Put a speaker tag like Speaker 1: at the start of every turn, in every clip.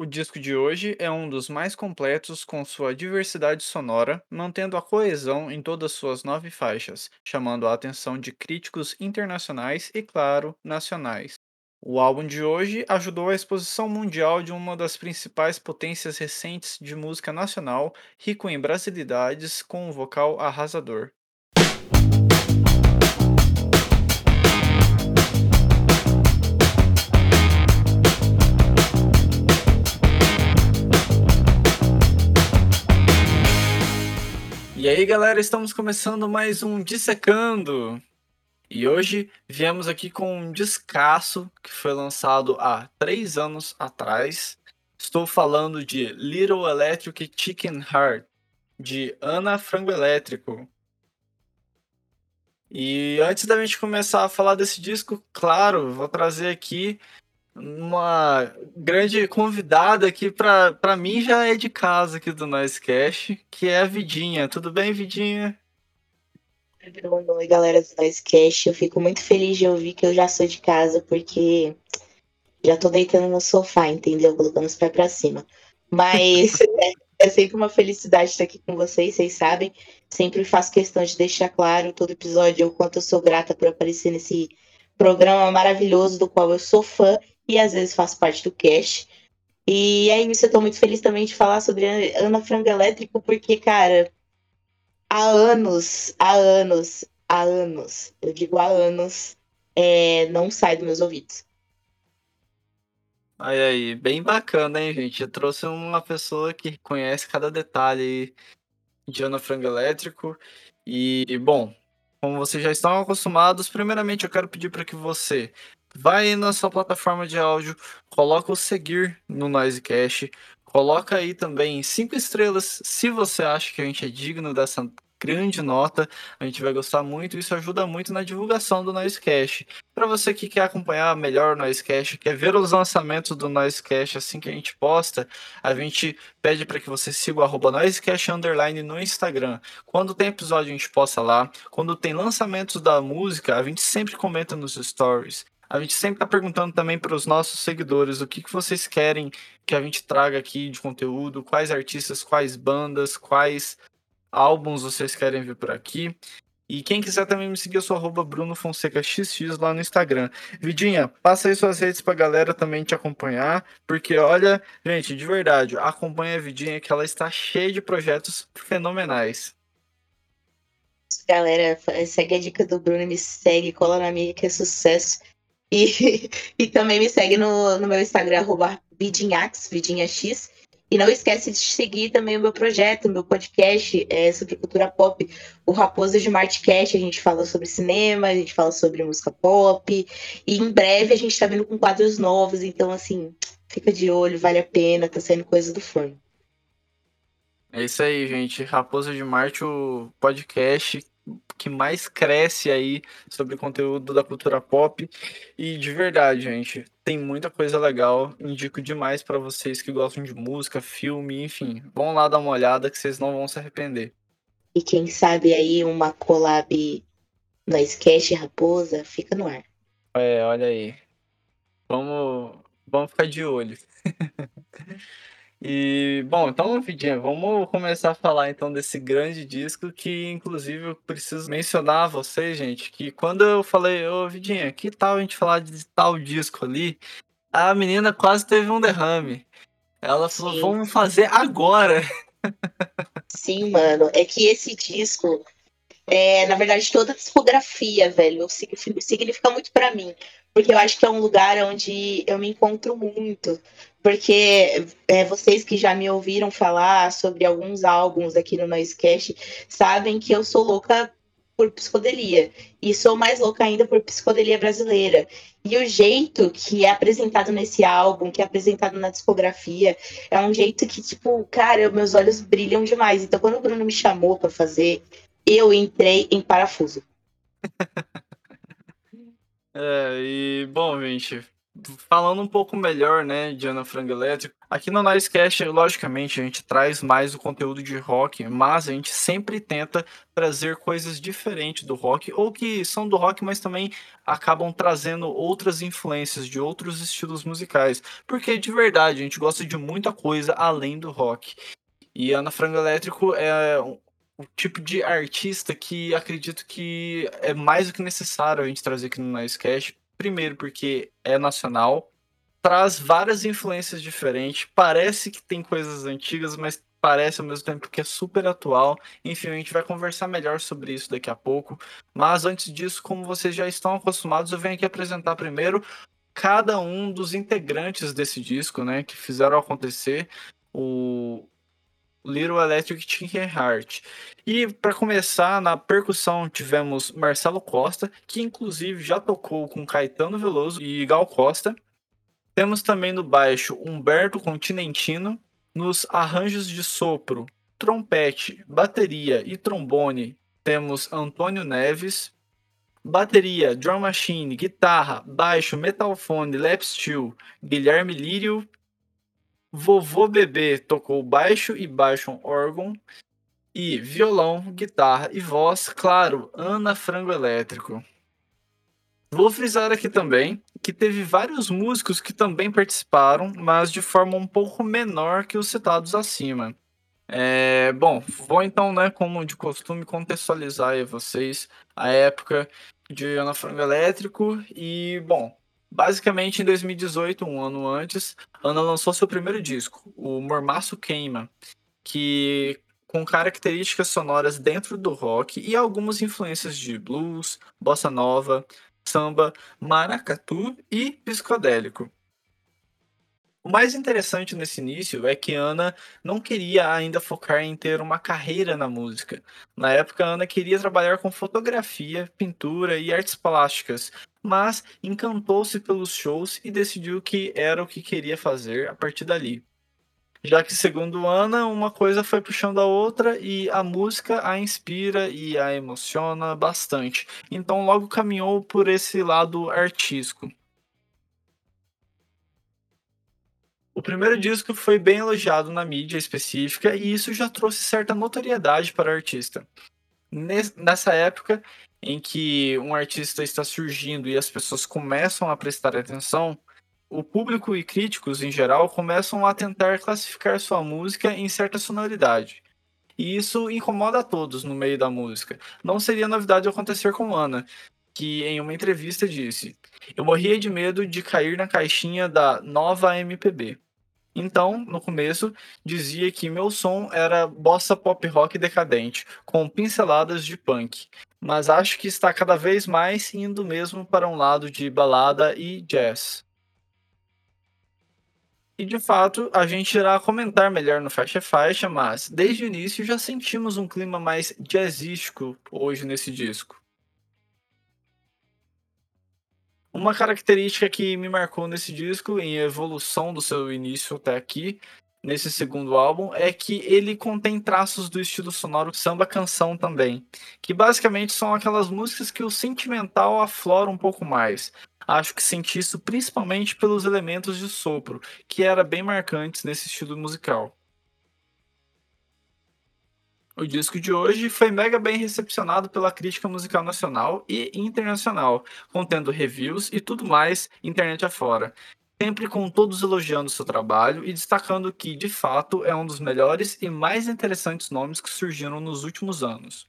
Speaker 1: O disco de hoje é um dos mais completos com sua diversidade sonora, mantendo a coesão em todas suas nove faixas, chamando a atenção de críticos internacionais e, claro, nacionais. O álbum de hoje ajudou a exposição mundial de uma das principais potências recentes de música nacional, rico em brasilidades, com um vocal arrasador. E aí, galera, estamos começando mais um Dissecando. E hoje viemos aqui com um descasso que foi lançado há três anos atrás. Estou falando de Little Electric Chicken Heart, de Ana Frango Elétrico. E antes da gente começar a falar desse disco, claro, vou trazer aqui uma grande convidada aqui para mim já é de casa aqui do Noisecast, que é a Vidinha. Tudo bem, Vidinha?
Speaker 2: Oi, galera do Noisecast. Eu fico muito feliz de ouvir que eu já sou de casa, porque já tô deitando no sofá, entendeu? Colocando os pés pra cima. Mas é, é sempre uma felicidade estar aqui com vocês, vocês sabem. Sempre faço questão de deixar claro todo episódio o quanto eu sou grata por aparecer nesse programa maravilhoso do qual eu sou fã e às vezes faço parte do cast. E é isso, eu tô muito feliz também de falar sobre Ana Frango Elétrico, porque, cara, há anos, há anos, há anos, eu digo há anos, é, não sai dos meus ouvidos.
Speaker 1: Aí, aí, bem bacana, hein, gente? Eu trouxe uma pessoa que conhece cada detalhe de Ana Frango Elétrico. E, bom, como vocês já estão acostumados, primeiramente eu quero pedir para que você vai na sua plataforma de áudio, coloca o seguir no Noisecast, coloca aí também cinco estrelas se você acha que a gente é digno dessa grande nota, a gente vai gostar muito, isso ajuda muito na divulgação do Noisecast. Para você que quer acompanhar melhor o Noisecast, quer ver os lançamentos do Noisecast assim que a gente posta, a gente pede para que você siga o Noisecast Underline no Instagram. Quando tem episódio a gente posta lá, quando tem lançamentos da música, a gente sempre comenta nos stories. A gente sempre está perguntando também para os nossos seguidores o que, que vocês querem que a gente traga aqui de conteúdo, quais artistas, quais bandas, quais álbuns vocês querem ver por aqui. E quem quiser também me seguir, eu sou arroba Bruno Fonseca XX lá no Instagram. Vidinha, passa aí suas redes pra galera também te acompanhar, porque olha, gente, de verdade, acompanha a Vidinha que ela está cheia de projetos fenomenais.
Speaker 2: Galera, segue a dica do Bruno, me segue, cola na minha que é sucesso. E, e também me segue no, no meu Instagram, arroba vidinhax, vidinhax. E não esquece de seguir também o meu projeto, o meu podcast é, sobre cultura pop, o Raposa de Martcast. A gente fala sobre cinema, a gente fala sobre música pop. E em breve a gente tá vindo com quadros novos, então assim, fica de olho, vale a pena, tá saindo coisa do forno.
Speaker 1: É isso aí, gente. Raposa de Marte, o podcast que mais cresce aí sobre conteúdo da cultura pop. E de verdade, gente, tem muita coisa legal. Indico demais para vocês que gostam de música, filme, enfim. Vão lá dar uma olhada que vocês não vão se arrepender.
Speaker 2: E quem sabe aí uma collab no Sketch Raposa fica no ar.
Speaker 1: É, olha aí. Vamos, vamos ficar de olho. E, bom, então, Vidinha, vamos começar a falar então desse grande disco que, inclusive, eu preciso mencionar a vocês, gente, que quando eu falei, ô, Vidinha, que tal a gente falar de tal disco ali? A menina quase teve um derrame. Ela falou, Sim. vamos fazer agora.
Speaker 2: Sim, mano, é que esse disco, é, na verdade, toda a discografia, velho, significa muito para mim porque eu acho que é um lugar onde eu me encontro muito. Porque é, vocês que já me ouviram falar sobre alguns álbuns aqui no Noisecast sabem que eu sou louca por psicodelia. E sou mais louca ainda por psicodelia brasileira. E o jeito que é apresentado nesse álbum, que é apresentado na discografia, é um jeito que, tipo, cara, meus olhos brilham demais. Então, quando o Bruno me chamou para fazer, eu entrei em parafuso.
Speaker 1: É, e bom, gente, falando um pouco melhor, né, de Ana Frango Elétrico, aqui no Nicecast, logicamente, a gente traz mais o conteúdo de rock, mas a gente sempre tenta trazer coisas diferentes do rock, ou que são do rock, mas também acabam trazendo outras influências de outros estilos musicais, porque de verdade a gente gosta de muita coisa além do rock. E Ana Frango Elétrico é um tipo de artista que acredito que é mais do que necessário a gente trazer aqui no Nicecast, Primeiro, porque é nacional, traz várias influências diferentes, parece que tem coisas antigas, mas parece ao mesmo tempo que é super atual. Enfim, a gente vai conversar melhor sobre isso daqui a pouco. Mas antes disso, como vocês já estão acostumados, eu venho aqui apresentar primeiro cada um dos integrantes desse disco, né, que fizeram acontecer. O Little Electric Chicken Heart. E para começar, na percussão tivemos Marcelo Costa, que inclusive já tocou com Caetano Veloso e Gal Costa. Temos também no baixo Humberto Continentino. Nos arranjos de sopro, trompete, bateria e trombone temos Antônio Neves. Bateria, drum machine, guitarra, baixo, metalfone, lap steel, Guilherme Lírio Vovô Bebê tocou baixo e baixo órgão e violão, guitarra e voz, claro, Ana Frango Elétrico. Vou frisar aqui também que teve vários músicos que também participaram, mas de forma um pouco menor que os citados acima. É, bom, vou então, né, como de costume, contextualizar aí vocês a época de Ana Frango Elétrico e, bom, Basicamente, em 2018, um ano antes, Ana lançou seu primeiro disco, o Mormaço Queima, que com características sonoras dentro do rock e algumas influências de blues, bossa nova, samba, maracatu e psicodélico. O mais interessante nesse início é que Ana não queria ainda focar em ter uma carreira na música. Na época, Ana queria trabalhar com fotografia, pintura e artes plásticas, mas encantou-se pelos shows e decidiu que era o que queria fazer a partir dali. Já que, segundo Ana, uma coisa foi puxando a outra e a música a inspira e a emociona bastante. Então, logo caminhou por esse lado artístico. O primeiro disco foi bem elogiado na mídia específica e isso já trouxe certa notoriedade para o artista. Nessa época em que um artista está surgindo e as pessoas começam a prestar atenção, o público e críticos em geral começam a tentar classificar sua música em certa sonoridade. E isso incomoda a todos no meio da música. Não seria novidade acontecer com Ana, que em uma entrevista disse: Eu morria de medo de cair na caixinha da nova MPB. Então, no começo, dizia que meu som era bossa pop rock decadente, com pinceladas de punk, mas acho que está cada vez mais indo mesmo para um lado de balada e jazz. E de fato, a gente irá comentar melhor no Faixa Faixa, mas desde o início já sentimos um clima mais jazzístico hoje nesse disco. Uma característica que me marcou nesse disco, em evolução do seu início até aqui, nesse segundo álbum, é que ele contém traços do estilo sonoro samba canção também, que basicamente são aquelas músicas que o sentimental aflora um pouco mais. Acho que senti isso principalmente pelos elementos de sopro, que era bem marcantes nesse estilo musical. O disco de hoje foi mega bem recepcionado pela crítica musical nacional e internacional, contendo reviews e tudo mais internet afora. Sempre com todos elogiando seu trabalho e destacando que, de fato, é um dos melhores e mais interessantes nomes que surgiram nos últimos anos.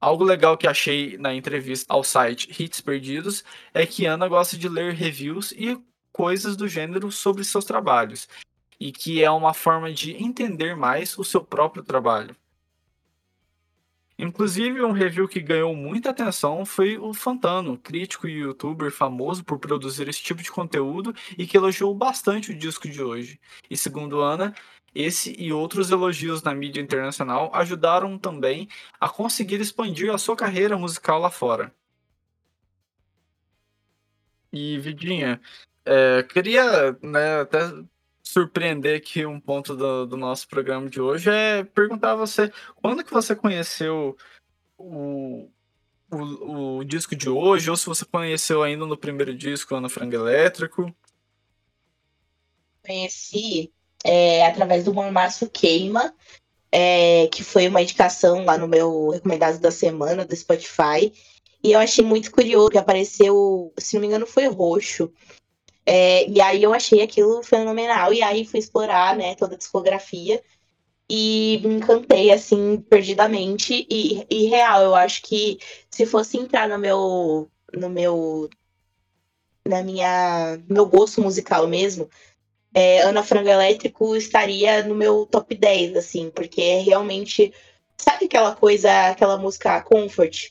Speaker 1: Algo legal que achei na entrevista ao site Hits Perdidos é que Ana gosta de ler reviews e coisas do gênero sobre seus trabalhos, e que é uma forma de entender mais o seu próprio trabalho. Inclusive, um review que ganhou muita atenção foi o Fantano, crítico e youtuber famoso por produzir esse tipo de conteúdo e que elogiou bastante o disco de hoje. E segundo Ana, esse e outros elogios na mídia internacional ajudaram também a conseguir expandir a sua carreira musical lá fora. E Vidinha, é, queria né, até surpreender aqui um ponto do, do, nosso programa de hoje é perguntar a você quando que você conheceu o, o, o disco de hoje, ou se você conheceu ainda no primeiro disco, Ana Frango Elétrico.
Speaker 2: Conheci é, através do Márcio Queima, é, que foi uma indicação lá no meu Recomendado da Semana do Spotify. E eu achei muito curioso que apareceu, se não me engano, foi roxo. É, e aí eu achei aquilo fenomenal. E aí fui explorar né, toda a discografia e me encantei, assim, perdidamente. E, e real, eu acho que se fosse entrar no meu. no meu. na minha. meu gosto musical mesmo, é, Ana Frango Elétrico estaria no meu top 10, assim, porque é realmente. Sabe aquela coisa, aquela música Comfort?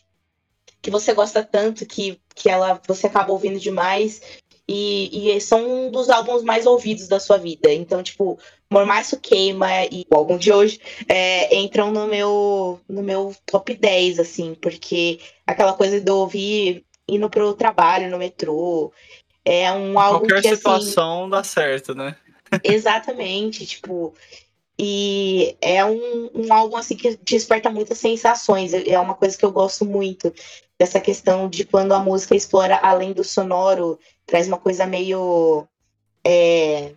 Speaker 2: Que você gosta tanto que, que ela você acaba ouvindo demais e, e, são um dos álbuns mais ouvidos da sua vida. Então, tipo, Mormaço Queima e o álbum de hoje é, entram no meu, no meu top 10, assim, porque aquela coisa de eu ouvir indo pro trabalho, no metrô, é um álbum
Speaker 1: Qualquer
Speaker 2: que,
Speaker 1: assim, situação dá certo, né?
Speaker 2: exatamente, tipo... E é um, um álbum assim que desperta muitas sensações. É uma coisa que eu gosto muito dessa questão de quando a música explora além do sonoro, traz uma coisa meio é,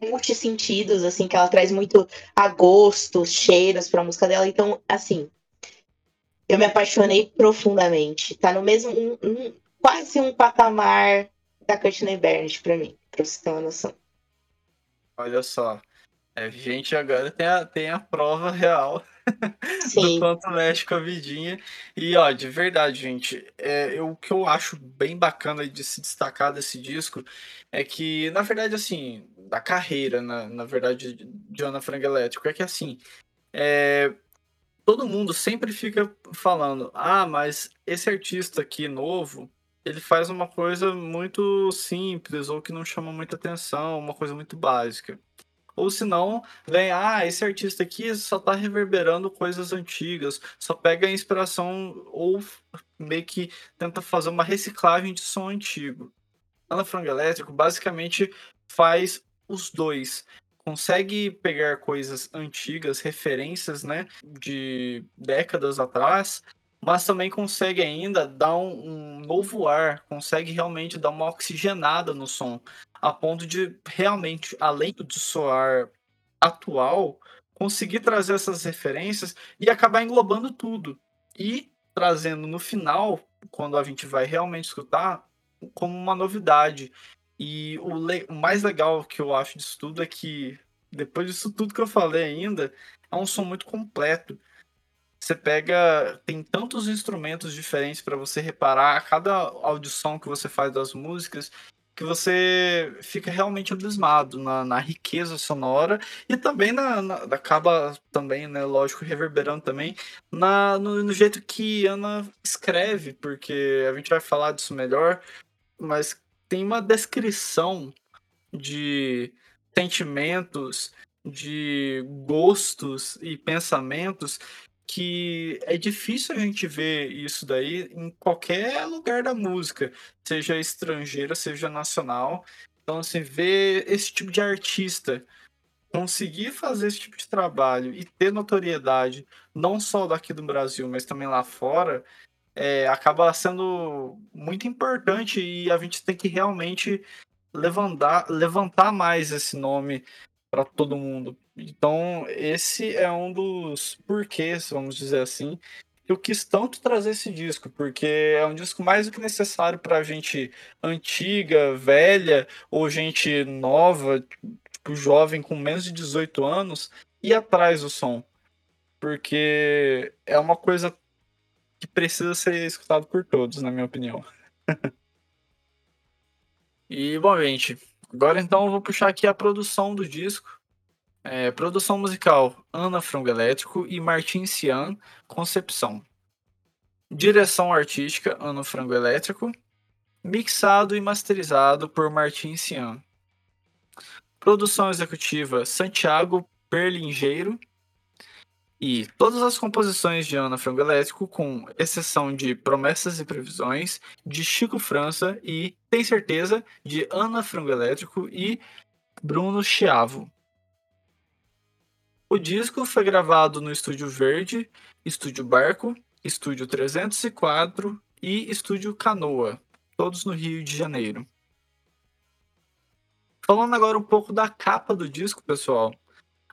Speaker 2: multissentidos, assim, que ela traz muito a gosto, cheiros para a música dela. Então, assim, eu me apaixonei profundamente. Tá no mesmo, um, um, quase um patamar da Courtney Barnett para mim, para você ter uma noção.
Speaker 1: Olha só, é, gente agora tem a, tem a prova real
Speaker 2: Sim.
Speaker 1: do quanto mexe com a vidinha. E, ó, de verdade, gente, é, eu, o que eu acho bem bacana de se destacar desse disco é que, na verdade, assim, da carreira, na, na verdade, de Ana Frango Elétrico, é que, assim, é, todo mundo sempre fica falando, ah, mas esse artista aqui novo, ele faz uma coisa muito simples ou que não chama muita atenção, uma coisa muito básica. Ou se não, vem, ah, esse artista aqui só tá reverberando coisas antigas, só pega a inspiração ou meio que tenta fazer uma reciclagem de som antigo. Ana Frango Elétrico basicamente faz os dois. Consegue pegar coisas antigas, referências, né, de décadas atrás, mas também consegue ainda dar um, um, novo ar, consegue realmente dar uma oxigenada no som, a ponto de realmente, além do soar atual, conseguir trazer essas referências e acabar englobando tudo. E trazendo no final, quando a gente vai realmente escutar, como uma novidade. E o, o mais legal que eu acho disso tudo é que, depois disso tudo que eu falei ainda, é um som muito completo você pega, tem tantos instrumentos diferentes para você reparar cada audição que você faz das músicas, que você fica realmente abismado na, na riqueza sonora e também na, na, acaba também, né, lógico, reverberando também na, no, no jeito que Ana escreve, porque a gente vai falar disso melhor, mas tem uma descrição de sentimentos, de gostos e pensamentos que é difícil a gente ver isso daí em qualquer lugar da música, seja estrangeira, seja nacional. Então, assim, ver esse tipo de artista conseguir fazer esse tipo de trabalho e ter notoriedade, não só daqui do Brasil, mas também lá fora, é, acaba sendo muito importante e a gente tem que realmente levantar, levantar mais esse nome para todo mundo. Então, esse é um dos porquês, vamos dizer assim, que eu quis tanto trazer esse disco, porque é um disco mais do que necessário para gente antiga, velha, ou gente nova, tipo, jovem com menos de 18 anos, ir atrás do som. Porque é uma coisa que precisa ser escutado por todos, na minha opinião. e, bom, gente, agora então eu vou puxar aqui a produção do disco. É, produção musical: Ana Frango Elétrico e Martin Cian, Concepção. Direção artística: Ana Frango Elétrico. Mixado e masterizado por Martin Cian. Produção executiva: Santiago Perlingeiro. E todas as composições de Ana Frango Elétrico, com exceção de Promessas e Previsões, de Chico França e Tem Certeza, de Ana Frango Elétrico e Bruno Chiavo. O disco foi gravado no Estúdio Verde, Estúdio Barco, Estúdio 304 e Estúdio Canoa, todos no Rio de Janeiro. Falando agora um pouco da capa do disco, pessoal.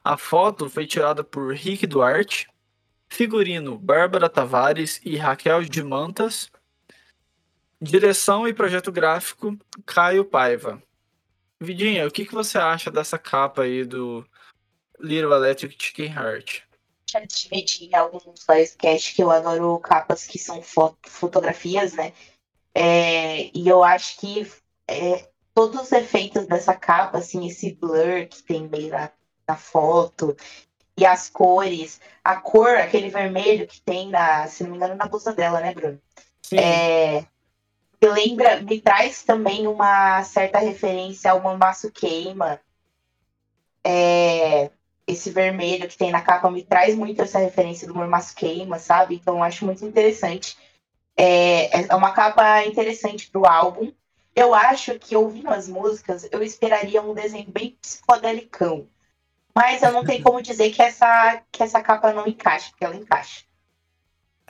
Speaker 1: A foto foi tirada por Rick Duarte, figurino Bárbara Tavares e Raquel de Mantas, direção e projeto gráfico Caio Paiva. Vidinha, o que, que você acha dessa capa aí do Little Electric Chicken Heart?
Speaker 2: Já admiti em alguns livecast que eu adoro capas que são foto, fotografias, né? É, e eu acho que é, todos os efeitos dessa capa, assim, esse blur que tem meio na, na foto, e as cores, a cor, aquele vermelho que tem na, se não me engano, na blusa dela, né, Bruno? Sim. É, me lembra, me traz também uma certa referência ao Mambaço Queima. É, esse vermelho que tem na capa me traz muito essa referência do Mormaço Queima, sabe? Então eu acho muito interessante. É, é uma capa interessante pro álbum. Eu acho que ouvindo as músicas, eu esperaria um desenho bem psicodelicão. Mas eu não tenho como dizer que essa, que essa capa não encaixa, porque ela encaixa.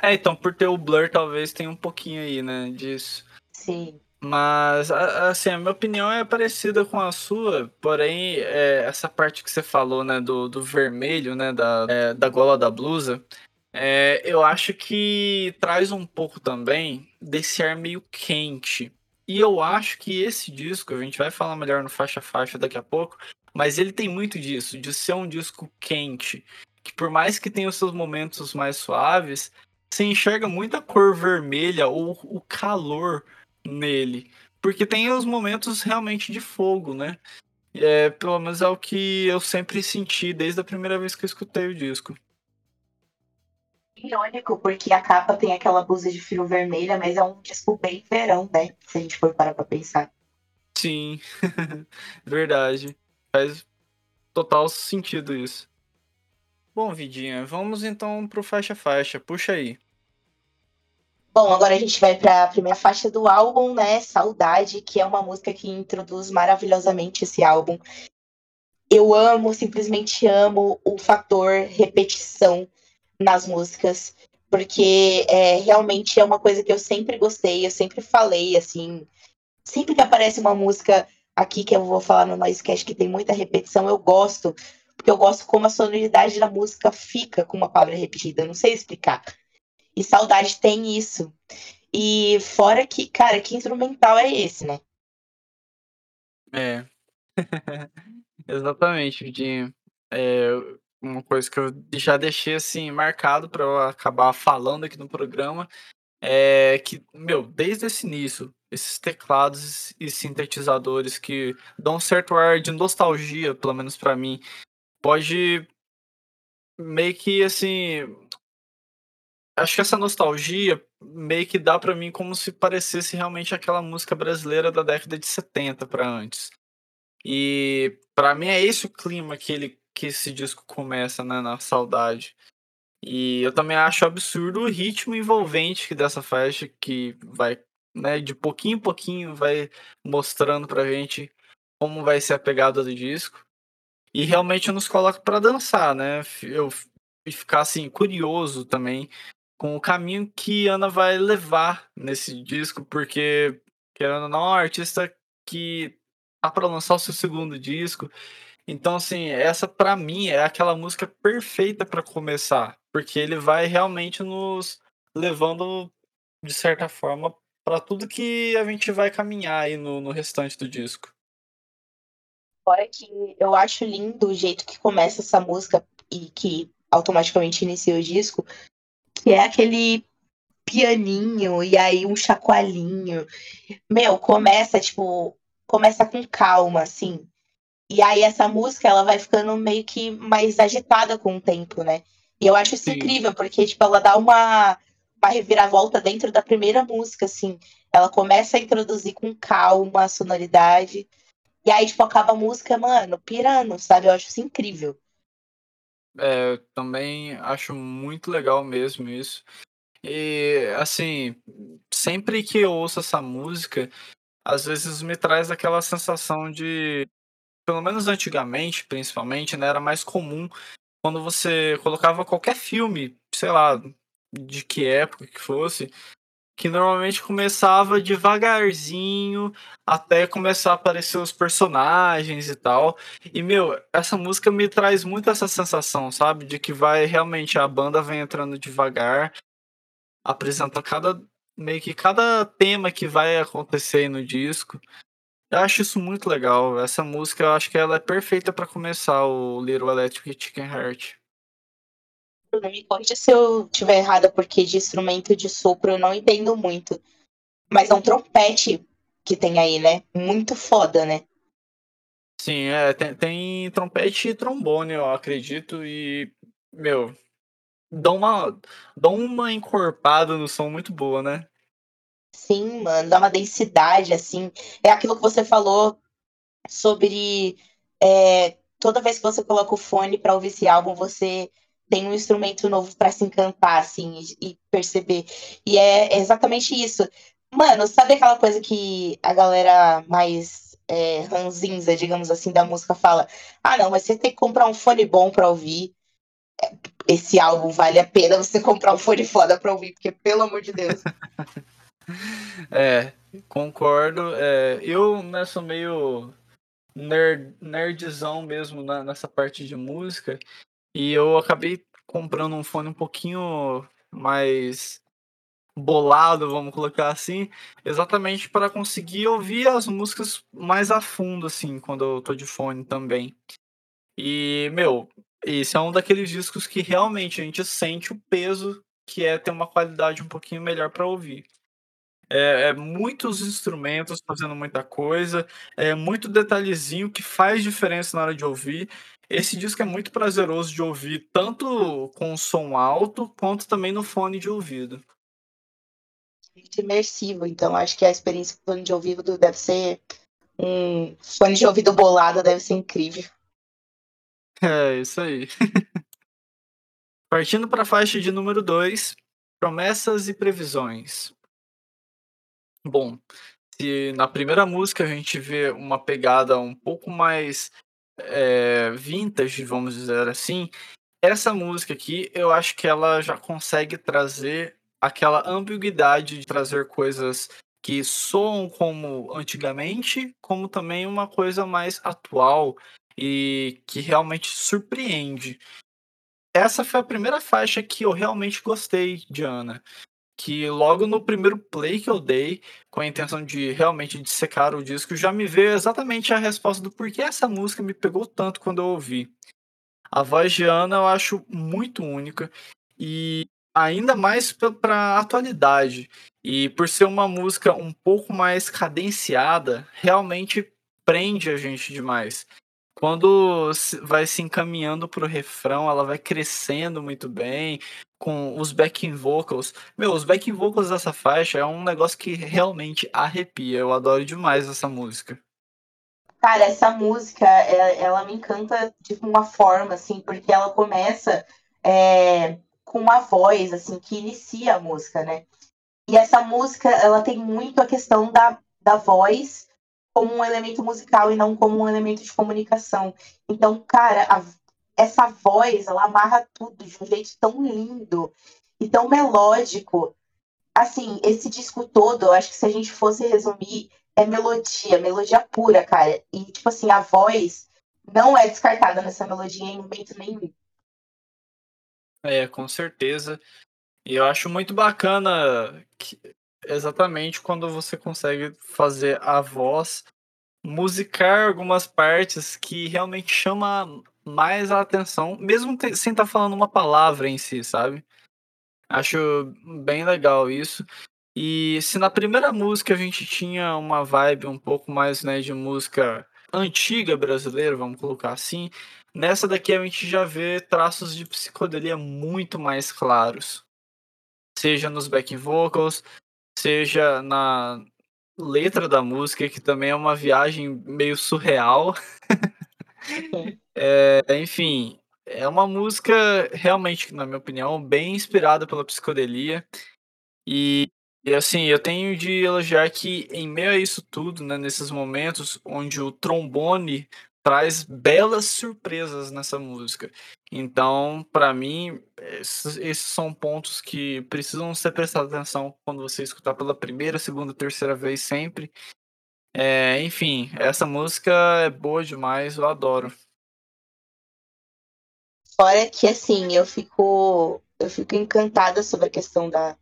Speaker 1: É, então por ter o blur talvez tenha um pouquinho aí, né, disso.
Speaker 2: Sim.
Speaker 1: Mas, assim, a minha opinião é parecida com a sua, porém, é, essa parte que você falou, né, do, do vermelho, né, da, é, da gola da blusa, é, eu acho que traz um pouco também desse ar meio quente. E eu acho que esse disco, a gente vai falar melhor no faixa faixa daqui a pouco, mas ele tem muito disso, de ser um disco quente, que por mais que tenha os seus momentos mais suaves, você enxerga muita cor vermelha ou o calor nele. Porque tem os momentos realmente de fogo, né? É, pelo menos é o que eu sempre senti desde a primeira vez que eu escutei o disco.
Speaker 2: Irônico, porque a capa tem aquela blusa de fio vermelha, mas é um disco bem verão, né? Se a gente for parar pra pensar.
Speaker 1: Sim, verdade. Faz total sentido isso. Bom, Vidinha, vamos então pro faixa-faixa. Puxa aí.
Speaker 2: Bom, agora a gente vai para a primeira faixa do álbum, né? Saudade, que é uma música que introduz maravilhosamente esse álbum. Eu amo, simplesmente amo o fator repetição nas músicas, porque é, realmente é uma coisa que eu sempre gostei, eu sempre falei, assim. Sempre que aparece uma música aqui que eu vou falar no Noisecast que tem muita repetição, eu gosto, porque eu gosto como a sonoridade da música fica com uma palavra repetida, não sei explicar. E Saudade tem isso. E fora que, cara, que instrumental é esse, né?
Speaker 1: É. Exatamente, Vidinho. É uma coisa que eu já deixei assim marcado para eu acabar falando aqui no programa é que, meu, desde esse início, esses teclados e sintetizadores que dão um certo ar de nostalgia, pelo menos para mim, pode meio que assim acho que essa nostalgia meio que dá para mim como se parecesse realmente aquela música brasileira da década de 70 para antes. E para mim é esse o clima que ele que esse disco começa, né, na saudade. E eu também acho absurdo o ritmo envolvente dessa faixa que vai, né, de pouquinho em pouquinho vai mostrando pra gente como vai ser a pegada do disco. E realmente nos coloca para dançar, né? Eu ficar assim curioso também com o caminho que Ana vai levar nesse disco, porque, querendo ou não, é uma artista que tá para lançar o seu segundo disco. Então, assim, essa para mim é aquela música perfeita para começar, porque ele vai realmente nos levando, de certa forma, para tudo que a gente vai caminhar aí no, no restante do disco.
Speaker 2: Fora que eu acho lindo o jeito que começa essa música e que automaticamente inicia o disco, que é aquele pianinho e aí um chacoalhinho. Meu, começa, tipo, começa com calma, assim. E aí essa música, ela vai ficando meio que mais agitada com o tempo, né? E eu acho isso Sim. incrível, porque, tipo, ela dá uma, uma reviravolta dentro da primeira música, assim. Ela começa a introduzir com calma a sonoridade. E aí, tipo, acaba a música, mano, pirando, sabe? Eu acho isso incrível.
Speaker 1: É, também acho muito legal mesmo isso. E, assim, sempre que eu ouço essa música, às vezes me traz aquela sensação de. Pelo menos antigamente, principalmente, né? Era mais comum quando você colocava qualquer filme, sei lá, de que época que fosse, que normalmente começava devagarzinho até começar a aparecer os personagens e tal. E, meu, essa música me traz muito essa sensação, sabe? De que vai realmente, a banda vem entrando devagar, apresenta cada. meio que cada tema que vai acontecer no disco. Eu acho isso muito legal. Essa música, eu acho que ela é perfeita para começar o Little Electric Chicken Heart.
Speaker 2: Me corrija se eu estiver errada, porque de instrumento de sopro eu não entendo muito. Mas é um trompete que tem aí, né? Muito foda, né?
Speaker 1: Sim, é, tem, tem trompete e trombone, eu acredito, e, meu, dá uma, dá uma encorpada no som muito boa, né?
Speaker 2: Sim, mano, dá uma densidade, assim. É aquilo que você falou sobre é, toda vez que você coloca o fone para ouvir esse álbum, você tem um instrumento novo para se encantar, assim, e, e perceber. E é exatamente isso. Mano, sabe aquela coisa que a galera mais é, ranzinza, digamos assim, da música fala: ah, não, mas você tem que comprar um fone bom para ouvir. Esse álbum vale a pena você comprar um fone foda pra ouvir, porque pelo amor de Deus.
Speaker 1: é, concordo. É, eu né, sou meio nerd, nerdzão mesmo na, nessa parte de música. E eu acabei comprando um fone um pouquinho mais bolado, vamos colocar assim, exatamente para conseguir ouvir as músicas mais a fundo, assim, quando eu tô de fone também. E, meu, esse é um daqueles discos que realmente a gente sente o peso que é ter uma qualidade um pouquinho melhor para ouvir. É, é, muitos instrumentos fazendo muita coisa, é muito detalhezinho que faz diferença na hora de ouvir. Esse disco é muito prazeroso de ouvir, tanto com som alto, quanto também no fone de ouvido.
Speaker 2: Muito imersivo, então acho que a experiência com fone de ouvido deve ser um fone de ouvido bolado, deve ser incrível.
Speaker 1: É, isso aí. Partindo para a faixa de número 2, promessas e previsões. Bom, se na primeira música a gente vê uma pegada um pouco mais é, vintage, vamos dizer assim, essa música aqui eu acho que ela já consegue trazer aquela ambiguidade de trazer coisas que soam como antigamente, como também uma coisa mais atual e que realmente surpreende. Essa foi a primeira faixa que eu realmente gostei de Ana que logo no primeiro play que eu dei, com a intenção de realmente dissecar o disco, já me veio exatamente a resposta do porquê essa música me pegou tanto quando eu ouvi. A voz de Ana eu acho muito única e ainda mais para atualidade. E por ser uma música um pouco mais cadenciada, realmente prende a gente demais. Quando vai se encaminhando para o refrão, ela vai crescendo muito bem, com os backing vocals. Meu, os backing vocals dessa faixa é um negócio que realmente arrepia. Eu adoro demais essa música.
Speaker 2: Cara, essa música, ela, ela me encanta de uma forma, assim, porque ela começa é, com uma voz, assim, que inicia a música, né? E essa música, ela tem muito a questão da, da voz como um elemento musical e não como um elemento de comunicação. Então, cara, a, essa voz, ela amarra tudo de um jeito tão lindo e tão melódico. Assim, esse disco todo, eu acho que se a gente fosse resumir, é melodia, melodia pura, cara. E, tipo assim, a voz não é descartada nessa melodia em momento nenhum.
Speaker 1: É, com certeza. E eu acho muito bacana que, exatamente quando você consegue fazer a voz musicar algumas partes que realmente chama mais a atenção, mesmo sem estar tá falando uma palavra em si, sabe? Acho bem legal isso. E se na primeira música a gente tinha uma vibe um pouco mais né, de música antiga brasileira, vamos colocar assim, nessa daqui a gente já vê traços de psicodelia muito mais claros. Seja nos back vocals, seja na letra da música, que também é uma viagem meio surreal. é, enfim, é uma música realmente, na minha opinião, bem inspirada pela psicodelia. E, e assim, eu tenho de elogiar que em meio a isso tudo, né, nesses momentos onde o trombone traz belas surpresas nessa música. Então, para mim, esses, esses, são pontos que precisam ser prestados atenção quando você escutar pela primeira, segunda, terceira vez sempre. É, enfim, essa música é boa demais, eu adoro.
Speaker 2: Fora que assim, eu fico eu fico encantada sobre a questão da,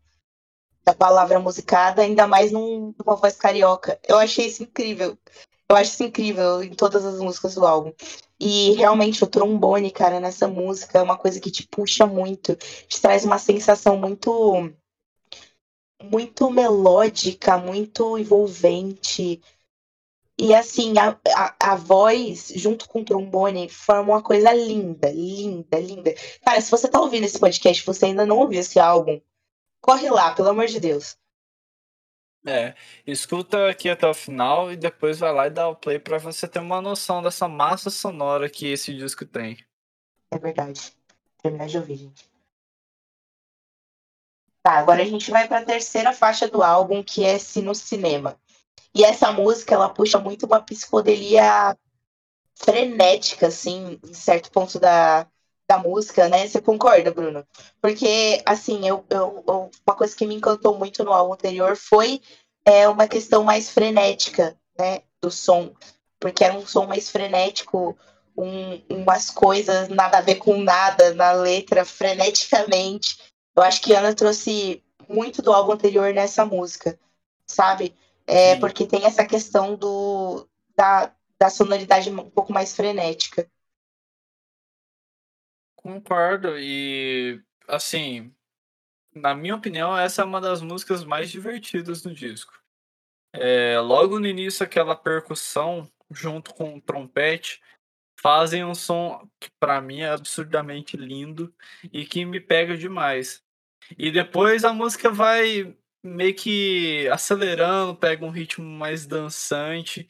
Speaker 2: da palavra musicada, ainda mais num, numa voz carioca. Eu achei isso incrível. Eu acho isso incrível em todas as músicas do álbum. E realmente o trombone, cara, nessa música é uma coisa que te puxa muito, te traz uma sensação muito muito melódica, muito envolvente. E assim, a, a, a, voz junto com o trombone forma uma coisa linda, linda, linda. Cara, se você tá ouvindo esse podcast você ainda não ouviu esse álbum, corre lá, pelo amor de Deus.
Speaker 1: É, escuta aqui até o final e depois vai lá e dá o play para você ter uma noção dessa massa sonora que esse disco tem.
Speaker 2: É verdade. Terminar de ouvir, gente. Tá, agora a gente vai para a terceira faixa do álbum, que é Se no Cinema. E essa música, ela puxa muito uma psicodelia frenética, assim, em certo ponto da, da música, né? Você concorda, Bruno? Porque, assim, eu, eu, eu, uma coisa que me encantou muito no álbum anterior foi é, uma questão mais frenética, né? Do som. Porque era um som mais frenético, um, umas coisas nada a ver com nada na letra, freneticamente. Eu acho que Ana trouxe muito do álbum anterior nessa música, sabe? É, porque tem essa questão do, da, da sonoridade um pouco mais frenética.
Speaker 1: Concordo, e assim, na minha opinião, essa é uma das músicas mais divertidas do disco. É, logo no início, aquela percussão junto com o trompete fazem um som que para mim é absurdamente lindo e que me pega demais. E depois a música vai meio que acelerando, pega um ritmo mais dançante.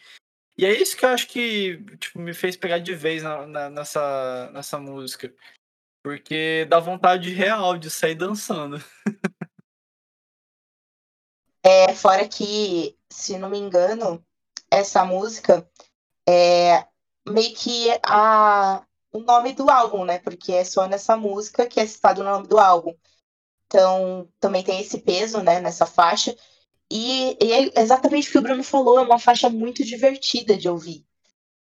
Speaker 1: E é isso que eu acho que tipo, me fez pegar de vez na, na, nessa, nessa música. Porque dá vontade real de sair dançando.
Speaker 2: é, fora que, se não me engano, essa música é meio que a, o nome do álbum, né? Porque é só nessa música que é citado o nome do álbum. Então, também tem esse peso, né, nessa faixa. E, e é exatamente o que o Bruno falou, é uma faixa muito divertida de ouvir.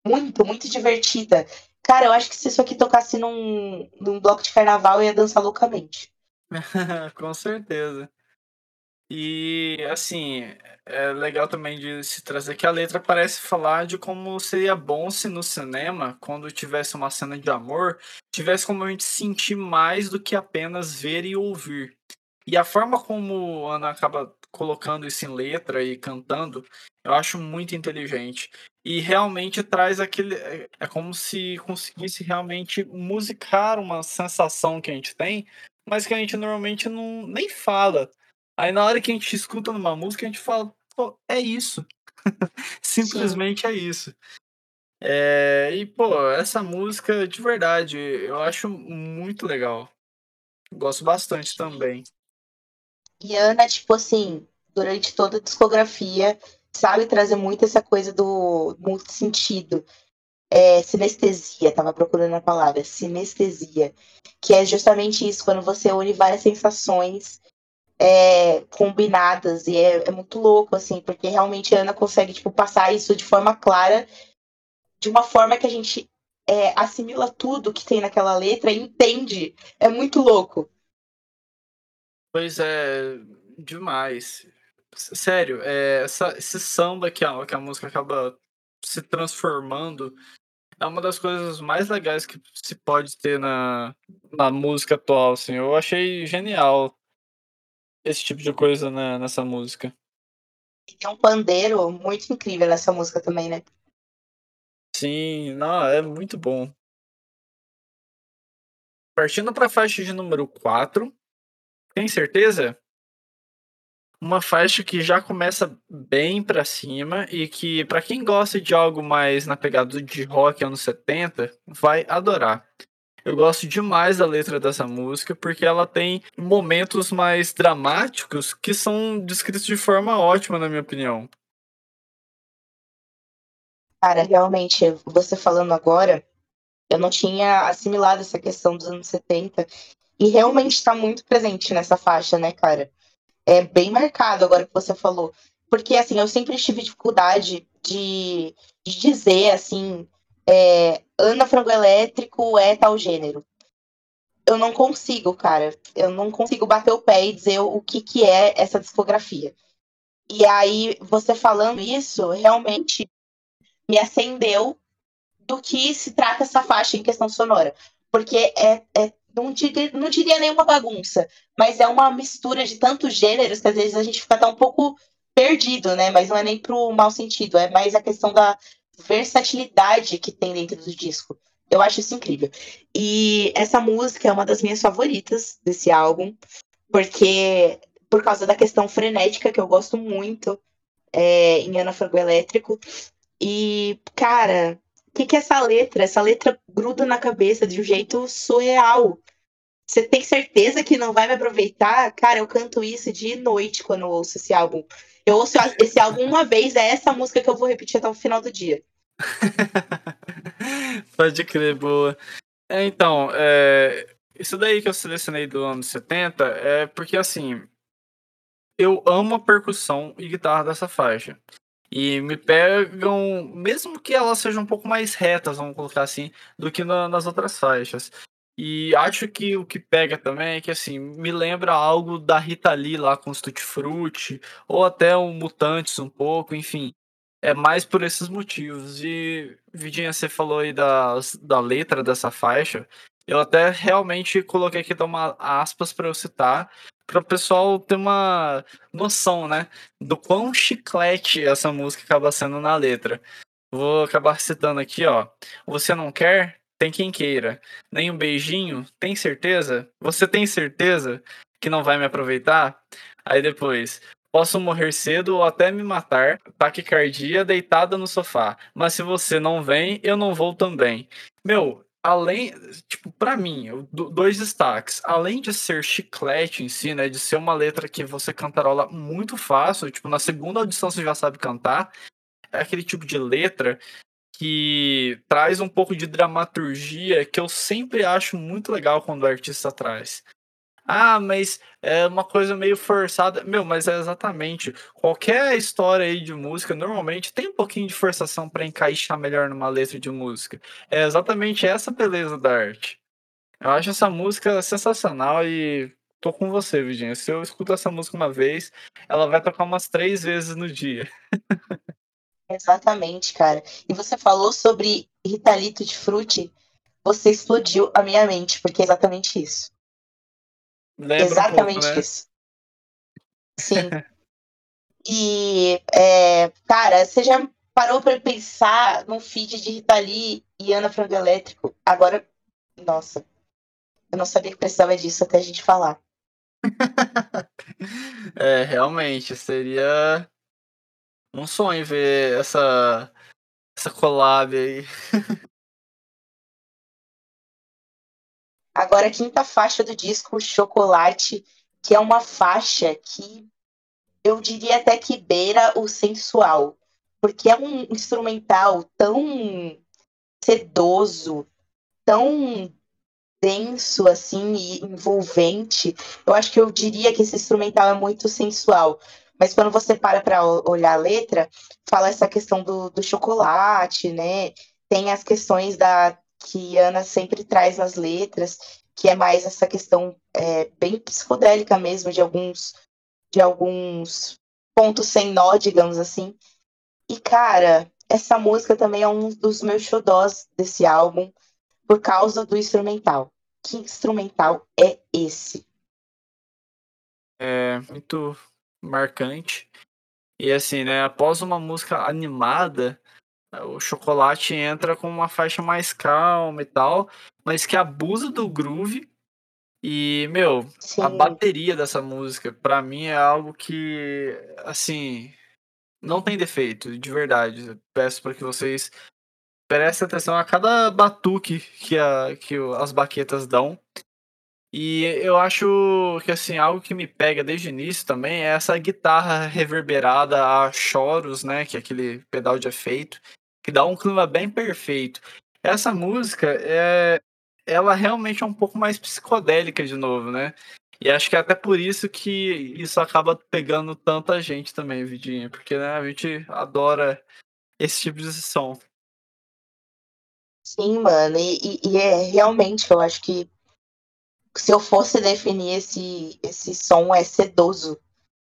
Speaker 2: Muito, muito divertida. Cara, eu acho que se isso aqui tocasse num, num bloco de carnaval, eu ia dançar loucamente.
Speaker 1: Com certeza. E, assim, é legal também de se trazer que a letra parece falar de como seria bom se no cinema, quando tivesse uma cena de amor, tivesse como a gente sentir mais do que apenas ver e ouvir. E a forma como Ana acaba colocando isso em letra e cantando, eu acho muito inteligente. E realmente traz aquele. É, é como se conseguisse realmente musicar uma sensação que a gente tem, mas que a gente normalmente não nem fala. Aí na hora que a gente escuta numa música, a gente fala, pô, é isso. Simplesmente Sim. é isso. É, e, pô, essa música, de verdade, eu acho muito legal. Gosto bastante também.
Speaker 2: E Ana, tipo assim, durante toda a discografia, sabe trazer muito essa coisa do multissentido. É, sinestesia, tava procurando a palavra, sinestesia, que é justamente isso, quando você une várias sensações é, combinadas, e é, é, muito louco, assim, porque realmente a Ana consegue, tipo, passar isso de forma clara, de uma forma que a gente é, assimila tudo que tem naquela letra e entende. É muito louco.
Speaker 1: Pois é, demais. Sério, é, essa, esse samba que a, que a música acaba se transformando é uma das coisas mais legais que se pode ter na, na música atual. Assim. Eu achei genial esse tipo de coisa na, nessa música.
Speaker 2: Tem um pandeiro muito incrível nessa música também, né?
Speaker 1: Sim, não, é muito bom. Partindo para a faixa de número 4, tem certeza? uma faixa que já começa bem para cima e que para quem gosta de algo mais na pegada de rock anos 70, vai adorar. Eu gosto demais da letra dessa música porque ela tem momentos mais dramáticos que são descritos de forma ótima, na minha opinião.
Speaker 2: Cara, realmente, você falando agora, eu não tinha assimilado essa questão dos anos 70 e realmente está muito presente nessa faixa, né, cara? É bem marcado agora que você falou. Porque, assim, eu sempre tive dificuldade de, de dizer, assim, é, Ana Frango Elétrico é tal gênero. Eu não consigo, cara. Eu não consigo bater o pé e dizer o que, que é essa discografia. E aí, você falando isso, realmente me acendeu do que se trata essa faixa em questão sonora. Porque é, é não, diria, não diria nenhuma bagunça, mas é uma mistura de tantos gêneros que às vezes a gente fica até um pouco perdido, né? Mas não é nem pro mau sentido, é mais a questão da versatilidade que tem dentro do disco. Eu acho isso incrível. E essa música é uma das minhas favoritas desse álbum, porque por causa da questão frenética que eu gosto muito é, em Ana Frango Elétrico. E, cara, o que, que é essa letra? Essa letra gruda na cabeça de um jeito surreal. Você tem certeza que não vai me aproveitar? Cara, eu canto isso de noite quando ouço esse álbum. Eu ouço esse álbum uma vez, é essa música que eu vou repetir até o final do dia.
Speaker 1: Pode crer, boa. É, então, é, isso daí que eu selecionei do ano 70 é porque, assim, eu amo a percussão e guitarra dessa faixa. E me pegam, mesmo que elas sejam um pouco mais retas, vamos colocar assim, do que na, nas outras faixas. E acho que o que pega também é que, assim, me lembra algo da Rita Lee lá com os Tutti ou até o Mutantes um pouco, enfim. É mais por esses motivos. E, Vidinha, você falou aí da, da letra dessa faixa. Eu até realmente coloquei aqui uma aspas para eu citar, para o pessoal ter uma noção, né, do quão chiclete essa música acaba sendo na letra. Vou acabar citando aqui, ó. Você não quer? Tem quem queira. Nem um beijinho? Tem certeza? Você tem certeza que não vai me aproveitar? Aí depois, posso morrer cedo ou até me matar, taquicardia deitada no sofá. Mas se você não vem, eu não vou também. Meu, além, tipo, para mim, dois destaques. Além de ser chiclete em si, né, de ser uma letra que você cantarola muito fácil, tipo, na segunda audição você já sabe cantar, é aquele tipo de letra que traz um pouco de dramaturgia que eu sempre acho muito legal quando o artista traz. Ah, mas é uma coisa meio forçada. Meu, mas é exatamente. Qualquer história aí de música, normalmente tem um pouquinho de forçação para encaixar melhor numa letra de música. É exatamente essa beleza da arte. Eu acho essa música sensacional e tô com você, Virginia. Se eu escuto essa música uma vez, ela vai tocar umas três vezes no dia.
Speaker 2: Exatamente, cara. E você falou sobre Ritalito de Frutti, você explodiu a minha mente, porque é exatamente isso. Lembra Exatamente um pouco, né? isso. Sim. e, é, cara, você já parou para pensar num feed de Rita Lee e Ana Frango Elétrico? Agora, nossa, eu não sabia que precisava disso até a gente falar.
Speaker 1: é, realmente, seria um sonho ver essa, essa collab aí.
Speaker 2: Agora, a quinta faixa do disco, Chocolate, que é uma faixa que eu diria até que beira o sensual, porque é um instrumental tão sedoso, tão denso assim e envolvente. Eu acho que eu diria que esse instrumental é muito sensual. Mas quando você para para olhar a letra, fala essa questão do, do chocolate, né? Tem as questões da, que Ana sempre traz nas letras, que é mais essa questão é, bem psicodélica mesmo, de alguns, de alguns pontos sem nó, digamos assim. E, cara, essa música também é um dos meus xodós desse álbum, por causa do instrumental. Que instrumental é esse?
Speaker 1: É muito marcante. E assim, né, após uma música animada, o chocolate entra com uma faixa mais calma e tal, mas que abusa do groove. E, meu, Sim. a bateria dessa música, para mim, é algo que, assim, não tem defeito, de verdade. Peço para que vocês prestem atenção a cada batuque que, a, que as baquetas dão. E eu acho que, assim, algo que me pega desde o início também é essa guitarra reverberada a choros, né? Que é aquele pedal de efeito que dá um clima bem perfeito. Essa música é ela realmente é um pouco mais psicodélica de novo, né? E acho que é até por isso que isso acaba pegando tanta gente também, Vidinha, porque né, a gente adora esse tipo de som.
Speaker 2: Sim, mano, e, e, é realmente, eu acho que se eu fosse definir esse, esse som, é sedoso.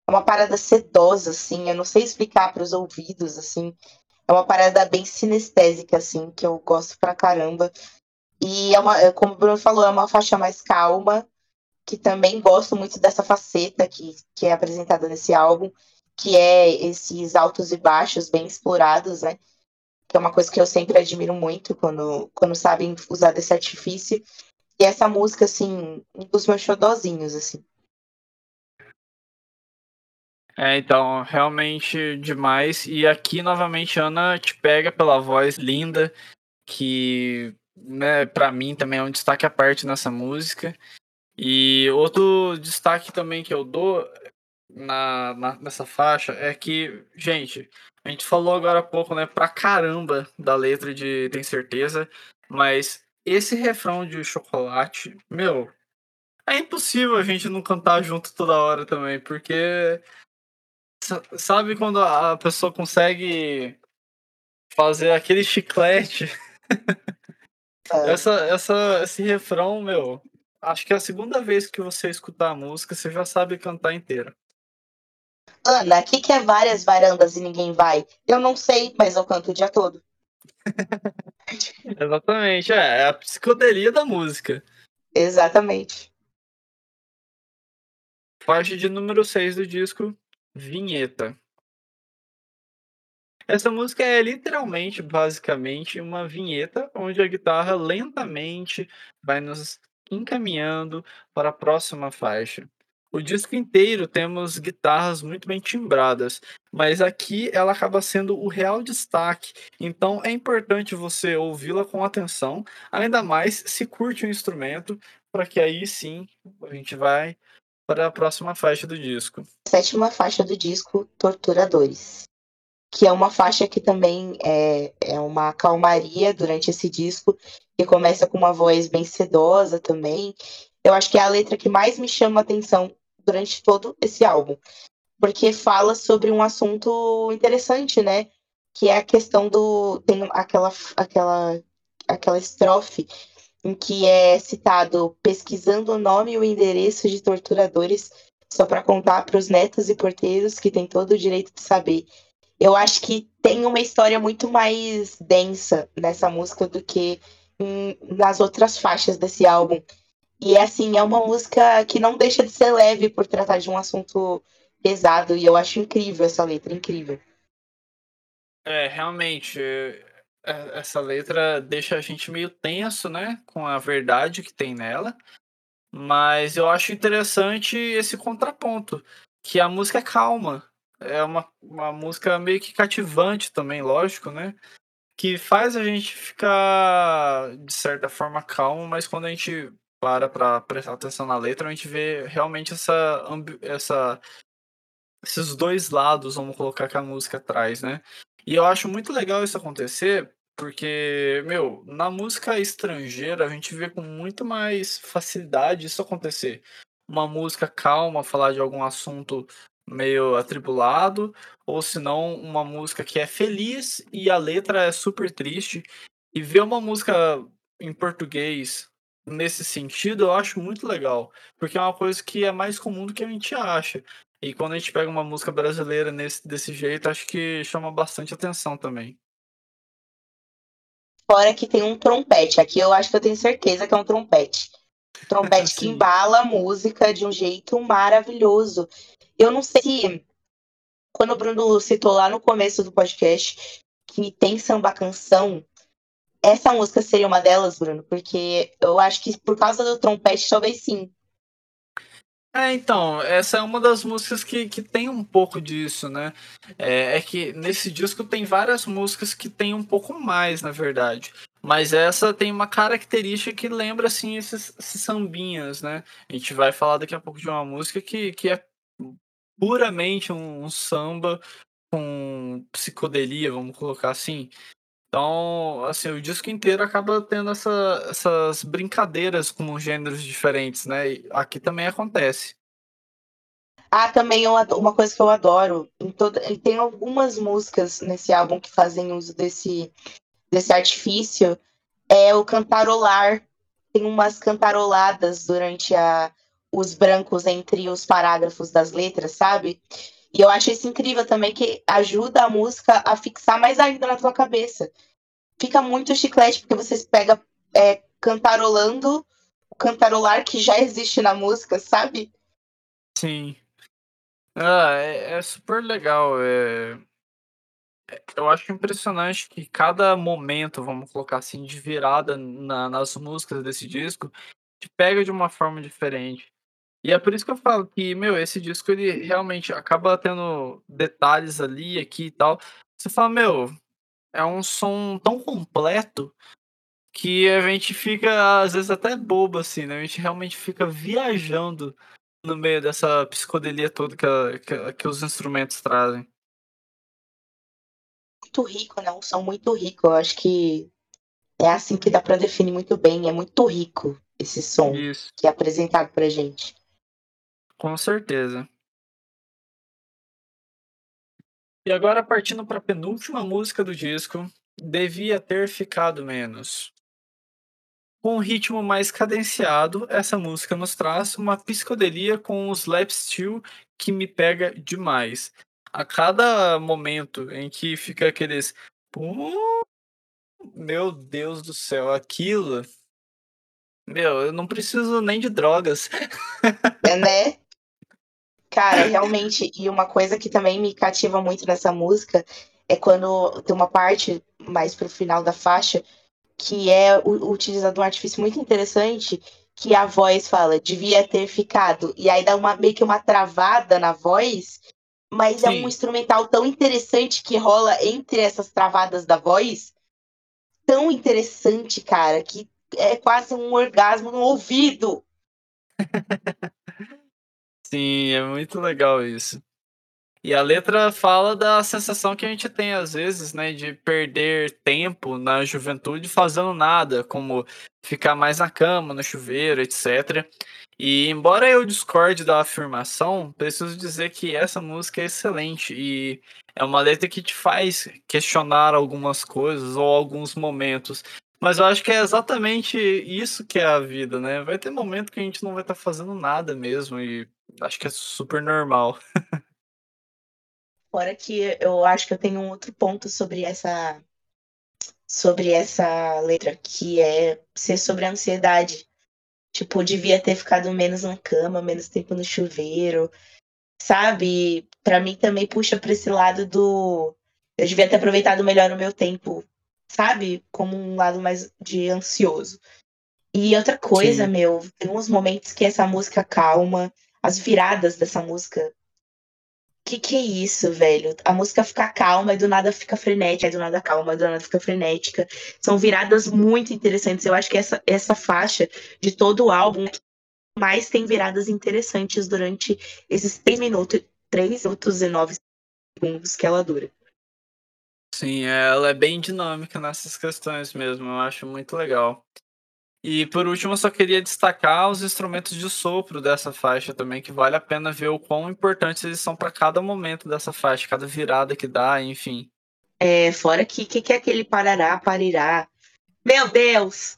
Speaker 2: É uma parada sedosa, assim, eu não sei explicar para os ouvidos, assim. É uma parada bem sinestésica, assim, que eu gosto pra caramba. E é uma, como o Bruno falou, é uma faixa mais calma, que também gosto muito dessa faceta que, que é apresentada nesse álbum, que é esses altos e baixos bem explorados, né? Que é uma coisa que eu sempre admiro muito quando, quando sabem usar desse artifício. E essa música, assim, um dos meus xodozinhos, assim.
Speaker 1: É, então, realmente demais. E aqui, novamente, Ana te pega pela voz linda, que, né, pra mim também é um destaque à parte nessa música. E outro destaque também que eu dou na, na, nessa faixa é que, gente, a gente falou agora há pouco, né, pra caramba da letra de Tem Certeza, mas esse refrão de chocolate, meu, é impossível a gente não cantar junto toda hora também, porque sabe quando a pessoa consegue fazer aquele chiclete? É. essa, essa, esse refrão, meu, Acho que é a segunda vez que você escutar a música, você já sabe cantar inteira.
Speaker 2: Ana, o que, que é várias varandas e ninguém vai? Eu não sei, mas eu canto o dia todo.
Speaker 1: Exatamente, é, é a psicodelia da música.
Speaker 2: Exatamente.
Speaker 1: Parte de número 6 do disco, Vinheta. Essa música é literalmente, basicamente, uma vinheta onde a guitarra lentamente vai nos encaminhando para a próxima faixa. O disco inteiro temos guitarras muito bem timbradas, mas aqui ela acaba sendo o real destaque, então é importante você ouvi-la com atenção, ainda mais se curte o instrumento, para que aí sim a gente vai para a próxima faixa do disco.
Speaker 2: Sétima faixa do disco, Torturadores que é uma faixa que também é, é uma calmaria durante esse disco, que começa com uma voz bem sedosa também. Eu acho que é a letra que mais me chama a atenção durante todo esse álbum, porque fala sobre um assunto interessante, né? Que é a questão do. Tem aquela, aquela, aquela estrofe em que é citado pesquisando o nome e o endereço de torturadores, só para contar para os netos e porteiros que têm todo o direito de saber eu acho que tem uma história muito mais densa nessa música do que nas outras faixas desse álbum. E assim, é uma música que não deixa de ser leve por tratar de um assunto pesado, e eu acho incrível essa letra, incrível.
Speaker 1: É, realmente, é, essa letra deixa a gente meio tenso, né, com a verdade que tem nela. Mas eu acho interessante esse contraponto, que a música é calma, é uma, uma música meio que cativante também, lógico, né? Que faz a gente ficar, de certa forma, calmo, mas quando a gente para pra prestar atenção na letra, a gente vê realmente essa, essa esses dois lados, vamos colocar que a música traz, né? E eu acho muito legal isso acontecer, porque, meu, na música estrangeira a gente vê com muito mais facilidade isso acontecer. Uma música calma, falar de algum assunto meio atribulado, ou se não uma música que é feliz e a letra é super triste. E ver uma música em português nesse sentido eu acho muito legal, porque é uma coisa que é mais comum do que a gente acha. E quando a gente pega uma música brasileira nesse, desse jeito, acho que chama bastante atenção também.
Speaker 2: Fora que tem um trompete. Aqui eu acho que eu tenho certeza que é um trompete. Trompete que embala a música de um jeito maravilhoso. Eu não sei se quando o Bruno citou lá no começo do podcast que tem samba canção, essa música seria uma delas, Bruno, porque eu acho que por causa do trompete, talvez sim.
Speaker 1: É, então, essa é uma das músicas que, que tem um pouco disso, né? É, é, que nesse disco tem várias músicas que tem um pouco mais, na verdade. Mas essa tem uma característica que lembra, assim, esses, esses sambinhas, né? A gente vai falar daqui a pouco de uma música que, que é puramente um, um samba com psicodelia, vamos colocar assim. Então, assim, o disco inteiro acaba tendo essa, essas brincadeiras com gêneros diferentes, né? E aqui também acontece.
Speaker 2: Ah, também uma coisa que eu adoro, tem algumas músicas nesse álbum que fazem uso desse, desse artifício, é o cantarolar. Tem umas cantaroladas durante a, os brancos entre os parágrafos das letras, sabe? E eu acho isso incrível também, que ajuda a música a fixar mais ainda na tua cabeça. Fica muito chiclete, porque você pega é, cantarolando o cantarolar que já existe na música, sabe?
Speaker 1: Sim. Ah, é, é super legal. É... é eu acho impressionante que cada momento, vamos colocar assim, de virada na, nas músicas desse disco, te pega de uma forma diferente. E é por isso que eu falo que, meu, esse disco ele realmente acaba tendo detalhes ali, aqui e tal. Você fala, meu, é um som tão completo que a gente fica, às vezes, até bobo, assim, né? A gente realmente fica viajando no meio dessa psicodelia toda que, a, que, que os instrumentos trazem.
Speaker 2: Muito rico, né? Um som muito rico. Eu acho que é assim que dá para definir muito bem. É muito rico esse som
Speaker 1: Isso.
Speaker 2: que é apresentado pra gente.
Speaker 1: Com certeza. E agora partindo para a penúltima música do disco, Devia Ter Ficado Menos. Com um ritmo mais cadenciado, essa música nos traz uma psicodelia com um slap steel que me pega demais. A cada momento em que fica aqueles. Meu Deus do céu, aquilo. Meu, eu não preciso nem de drogas.
Speaker 2: É, né? Cara, realmente, e uma coisa que também me cativa muito nessa música é quando tem uma parte mais pro final da faixa que é utilizado um artifício muito interessante que a voz fala, devia ter ficado, e aí dá uma, meio que uma travada na voz, mas Sim. é um instrumental tão interessante que rola entre essas travadas da voz, tão interessante, cara, que é quase um orgasmo no ouvido.
Speaker 1: Sim, é muito legal isso. E a letra fala da sensação que a gente tem às vezes, né, de perder tempo na juventude fazendo nada, como ficar mais na cama, no chuveiro, etc. E embora eu discorde da afirmação, preciso dizer que essa música é excelente e é uma letra que te faz questionar algumas coisas ou alguns momentos. Mas eu acho que é exatamente isso que é a vida, né? Vai ter momento que a gente não vai estar tá fazendo nada mesmo e acho que é super normal.
Speaker 2: Fora que eu acho que eu tenho um outro ponto sobre essa sobre essa letra, que é ser sobre a ansiedade. Tipo, devia ter ficado menos na cama, menos tempo no chuveiro, sabe? Para mim também puxa para esse lado do eu devia ter aproveitado melhor o meu tempo, sabe? Como um lado mais de ansioso. E outra coisa, Sim. meu, tem uns momentos que essa música calma, as viradas dessa música que que é isso, velho? A música fica calma e do nada fica frenética, e do nada calma, e do nada fica frenética. São viradas muito interessantes. Eu acho que essa, essa faixa de todo o álbum mais tem viradas interessantes durante esses três minutos, três minutos e nove segundos que ela dura.
Speaker 1: Sim, ela é bem dinâmica nessas questões mesmo. Eu acho muito legal. E por último, eu só queria destacar os instrumentos de sopro dessa faixa também, que vale a pena ver o quão importantes eles são para cada momento dessa faixa, cada virada que dá, enfim.
Speaker 2: É, fora que que, que é aquele parará, parirá. Meu Deus!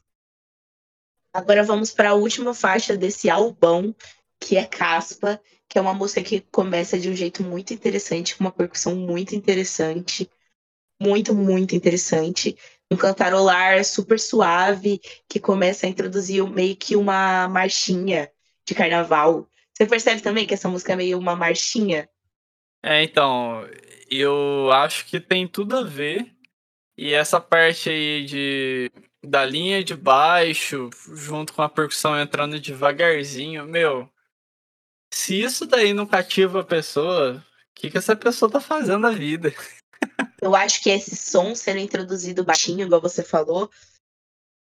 Speaker 2: Agora vamos para a última faixa desse albão, que é Caspa, que é uma música que começa de um jeito muito interessante, com uma percussão muito interessante. Muito, muito interessante um cantarolar super suave que começa a introduzir meio que uma marchinha de carnaval. Você percebe também que essa música é meio uma marchinha?
Speaker 1: É, então, eu acho que tem tudo a ver. E essa parte aí de da linha de baixo, junto com a percussão entrando devagarzinho, meu. Se isso daí não cativa a pessoa, o que, que essa pessoa tá fazendo na vida?
Speaker 2: Eu acho que esse som sendo introduzido baixinho, igual você falou,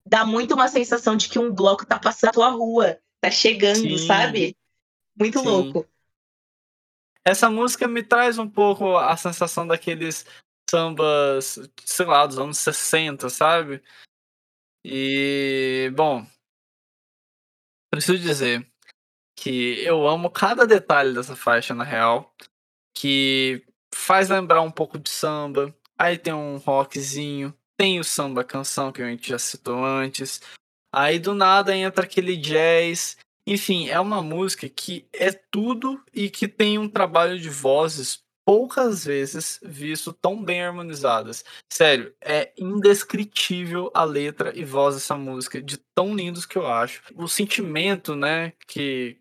Speaker 2: dá muito uma sensação de que um bloco tá passando a tua rua, tá chegando, Sim. sabe? Muito Sim. louco.
Speaker 1: Essa música me traz um pouco a sensação daqueles sambas, sei lá, dos anos 60, sabe. E, bom preciso dizer que eu amo cada detalhe dessa faixa, na real, que faz lembrar um pouco de samba, aí tem um rockzinho, tem o samba canção que a gente já citou antes, aí do nada entra aquele jazz, enfim, é uma música que é tudo e que tem um trabalho de vozes poucas vezes visto tão bem harmonizadas. Sério, é indescritível a letra e voz dessa música, de tão lindos que eu acho. O sentimento, né, que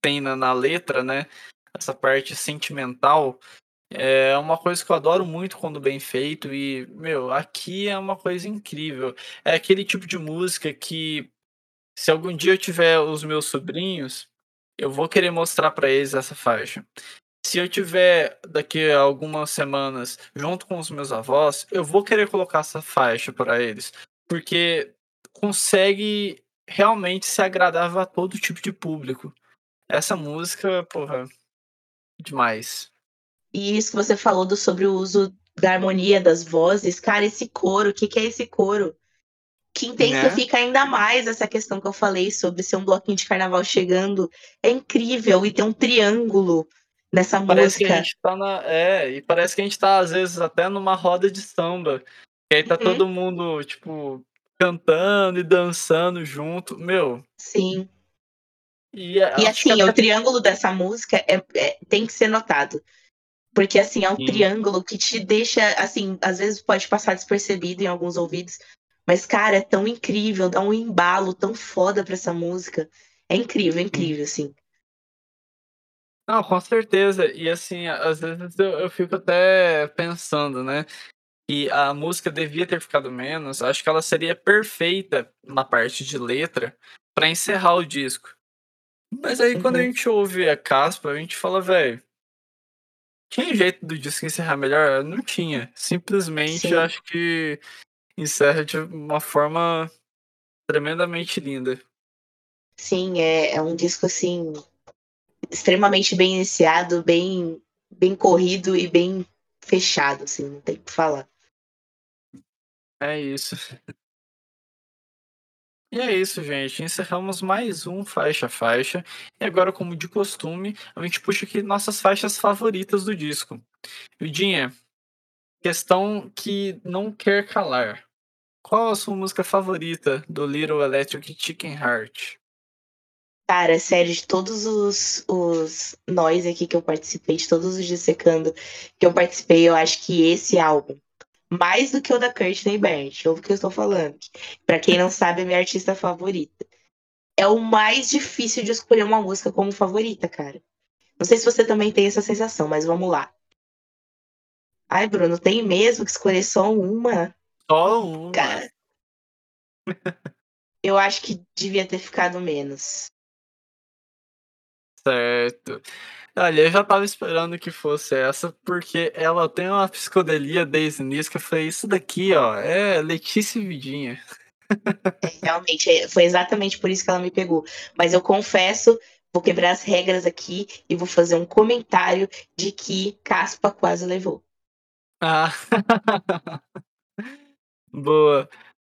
Speaker 1: tem na, na letra, né, essa parte sentimental, é uma coisa que eu adoro muito quando bem feito e, meu, aqui é uma coisa incrível. É aquele tipo de música que se algum dia eu tiver os meus sobrinhos, eu vou querer mostrar para eles essa faixa. Se eu tiver daqui a algumas semanas junto com os meus avós, eu vou querer colocar essa faixa para eles, porque consegue realmente ser agradável a todo tipo de público. Essa música, porra, demais.
Speaker 2: E isso que você falou do, sobre o uso da harmonia das vozes, cara, esse coro, o que, que é esse coro? Que intensifica né? ainda mais essa questão que eu falei sobre ser um bloquinho de carnaval chegando. É incrível e tem um triângulo nessa
Speaker 1: parece
Speaker 2: música.
Speaker 1: Que a gente tá na, é, e parece que a gente tá, às vezes, até numa roda de samba. E aí tá uhum. todo mundo, tipo, cantando e dançando junto. Meu.
Speaker 2: Sim. E, e assim, até... o triângulo dessa música é, é, tem que ser notado. Porque, assim, é um Sim. triângulo que te deixa, assim, às vezes pode passar despercebido em alguns ouvidos. Mas, cara, é tão incrível, dá um embalo tão foda pra essa música. É incrível, é incrível, assim.
Speaker 1: Não, com certeza. E assim, às vezes eu, eu fico até pensando, né? Que a música devia ter ficado menos. Acho que ela seria perfeita na parte de letra para encerrar o disco. Mas aí quando a uhum. gente ouve a caspa, a gente fala, velho. Tinha jeito do disco encerrar melhor? Não tinha. Simplesmente Sim. acho que encerra de uma forma tremendamente linda.
Speaker 2: Sim, é, é um disco assim extremamente bem iniciado, bem, bem corrido e bem fechado, assim, não tem o que falar.
Speaker 1: É isso. E é isso, gente. Encerramos mais um faixa faixa. E agora, como de costume, a gente puxa aqui nossas faixas favoritas do disco. Vidinha, questão que não quer calar. Qual a sua música favorita do Little Electric Chicken Heart?
Speaker 2: Cara, sério, de todos os, os nós aqui que eu participei, de todos os dissecando que eu participei, eu acho que esse álbum, mais do que o da Courtney Barnett, ouve o que eu estou falando. Para quem não sabe, é minha artista favorita. É o mais difícil de escolher uma música como favorita, cara. Não sei se você também tem essa sensação, mas vamos lá. Ai, Bruno, tem mesmo que escolher só uma?
Speaker 1: Só uma. Cara,
Speaker 2: eu acho que devia ter ficado menos.
Speaker 1: Certo. Olha, eu já tava esperando que fosse essa, porque ela tem uma psicodelia desde o início que eu falei, isso daqui, ó, é Letícia Vidinha.
Speaker 2: É, realmente, é, foi exatamente por isso que ela me pegou. Mas eu confesso, vou quebrar as regras aqui e vou fazer um comentário de que Caspa quase levou.
Speaker 1: Ah. Boa.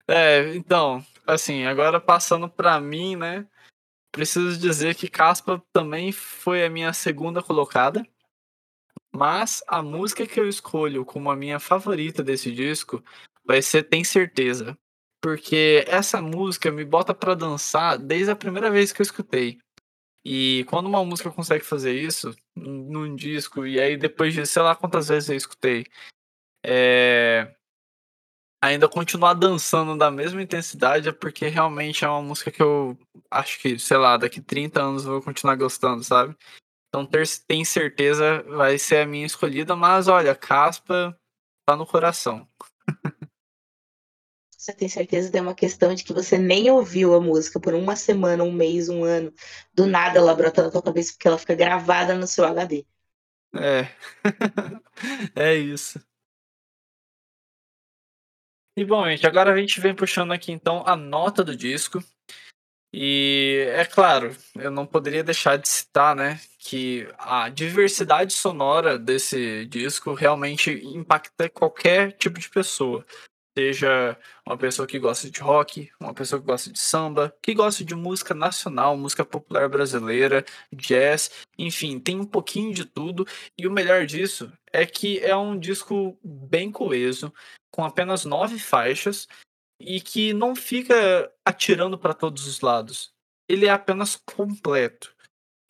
Speaker 1: É, então, assim, agora passando pra mim, né? Preciso dizer que Caspa também foi a minha segunda colocada. Mas a música que eu escolho como a minha favorita desse disco vai ser Tem Certeza. Porque essa música me bota para dançar desde a primeira vez que eu escutei. E quando uma música consegue fazer isso num disco, e aí depois de sei lá quantas vezes eu escutei, é ainda continuar dançando da mesma intensidade é porque realmente é uma música que eu acho que, sei lá, daqui 30 anos eu vou continuar gostando, sabe? Então ter, tem certeza vai ser a minha escolhida, mas olha, Caspa tá no coração.
Speaker 2: Você tem certeza tem uma questão de que você nem ouviu a música por uma semana, um mês, um ano. Do nada ela brota na tua cabeça porque ela fica gravada no seu HD.
Speaker 1: É. é isso. E bom, gente, agora a gente vem puxando aqui então a nota do disco. E é claro, eu não poderia deixar de citar, né, que a diversidade sonora desse disco realmente impacta qualquer tipo de pessoa. Seja uma pessoa que gosta de rock, uma pessoa que gosta de samba, que gosta de música nacional, música popular brasileira, jazz, enfim, tem um pouquinho de tudo. E o melhor disso é que é um disco bem coeso, com apenas nove faixas e que não fica atirando para todos os lados. Ele é apenas completo.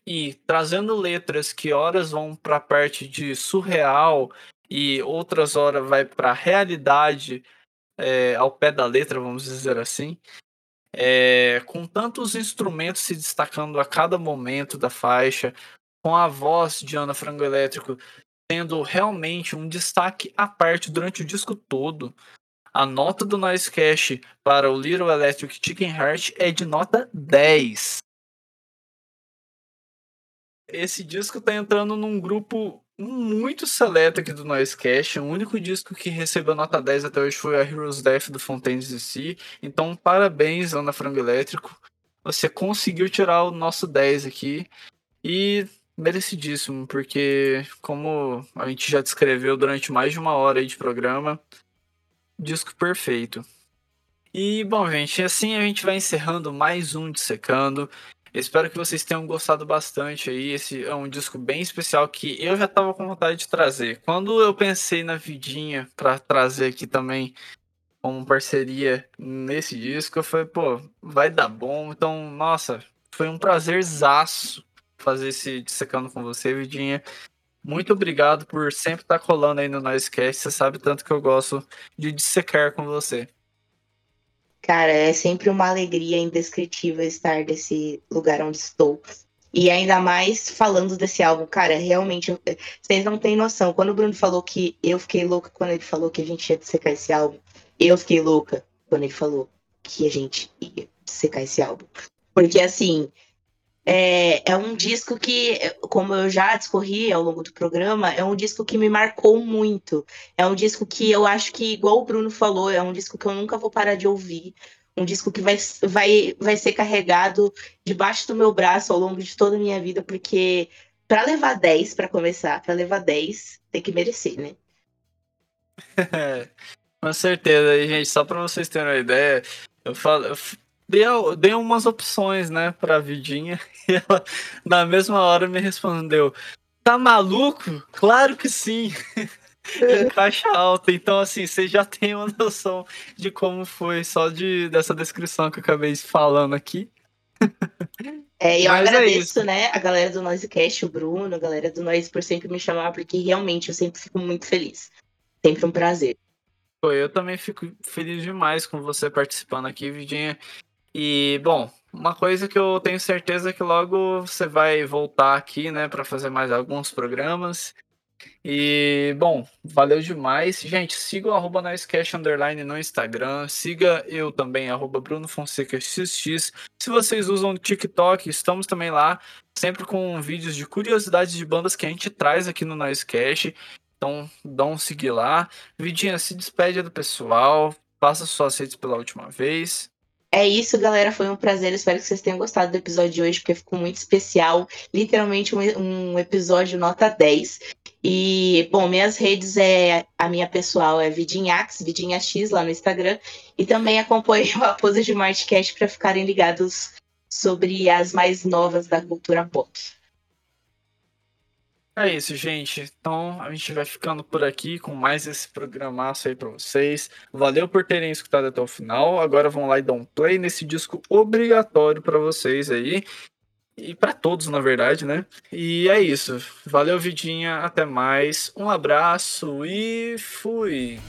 Speaker 1: E trazendo letras que horas vão para a parte de surreal e outras horas vai para a realidade é, ao pé da letra, vamos dizer assim, é, com tantos instrumentos se destacando a cada momento da faixa, com a voz de Ana Frango Elétrico tendo realmente um destaque à parte durante o disco todo. A nota do Noise Cash para o Little Electric Chicken Heart é de nota 10. Esse disco tá entrando num grupo muito seleto aqui do Noisecast. O único disco que recebeu nota 10 até hoje foi a Heroes Death do Fontaines DC. Então, parabéns, Ana Frango Elétrico. Você conseguiu tirar o nosso 10 aqui. E merecidíssimo, porque, como a gente já descreveu durante mais de uma hora de programa, disco perfeito. E, bom, gente, assim a gente vai encerrando mais um Dissecando. Espero que vocês tenham gostado bastante aí. Esse é um disco bem especial que eu já tava com vontade de trazer. Quando eu pensei na vidinha para trazer aqui também como parceria nesse disco, eu falei, pô, vai dar bom. Então, nossa, foi um prazerzaço fazer esse dissecando com você, vidinha. Muito obrigado por sempre estar tá colando aí no Noisecast. Você sabe tanto que eu gosto de dissecar com você.
Speaker 2: Cara, é sempre uma alegria indescritível estar nesse lugar onde estou. E ainda mais falando desse álbum, cara, realmente, vocês não têm noção. Quando o Bruno falou que eu fiquei louca quando ele falou que a gente ia secar esse álbum, eu fiquei louca quando ele falou que a gente ia secar esse álbum. Porque assim, é, é um disco que, como eu já discorri ao longo do programa, é um disco que me marcou muito. É um disco que eu acho que, igual o Bruno falou, é um disco que eu nunca vou parar de ouvir. Um disco que vai, vai, vai ser carregado debaixo do meu braço ao longo de toda a minha vida, porque para levar 10, para começar, para levar 10, tem que merecer, né?
Speaker 1: Com certeza, gente, só para vocês terem uma ideia, eu falo, eu dei, umas opções, né, pra Vidinha, e ela, na mesma hora, me respondeu: Tá maluco? Claro que sim! Caixa alta, então assim, você já tem uma noção de como foi só de dessa descrição que eu acabei falando aqui.
Speaker 2: É, eu Mas é agradeço, é né, a galera do Noisecast, o Bruno, a galera do Noise por sempre me chamar, porque realmente eu sempre fico muito feliz. Sempre um prazer.
Speaker 1: Pô, eu também fico feliz demais com você participando aqui, Vidinha. E, bom, uma coisa que eu tenho certeza é que logo você vai voltar aqui, né, para fazer mais alguns programas. E, bom, valeu demais. Gente, siga o arroba Underline no Instagram. Siga eu também, arroba Bruno Fonseca XX. Se vocês usam o TikTok, estamos também lá, sempre com vídeos de curiosidades de bandas que a gente traz aqui no Noisecast. Então, dá um seguir lá. Vidinha, se despede do pessoal. Passa suas redes pela última vez.
Speaker 2: É isso, galera. Foi um prazer. Espero que vocês tenham gostado do episódio de hoje, porque ficou muito especial. Literalmente um, um episódio nota 10. E, bom, minhas redes é a minha pessoal é Vidinhax, Vidinhax lá no Instagram. E também acompanhe o Raposa de Martcast para ficarem ligados sobre as mais novas da cultura pop.
Speaker 1: É isso, gente. Então a gente vai ficando por aqui com mais esse programaço aí pra vocês. Valeu por terem escutado até o final. Agora vão lá e dar um play nesse disco obrigatório para vocês aí. E para todos, na verdade, né? E é isso. Valeu, Vidinha. Até mais. Um abraço e fui.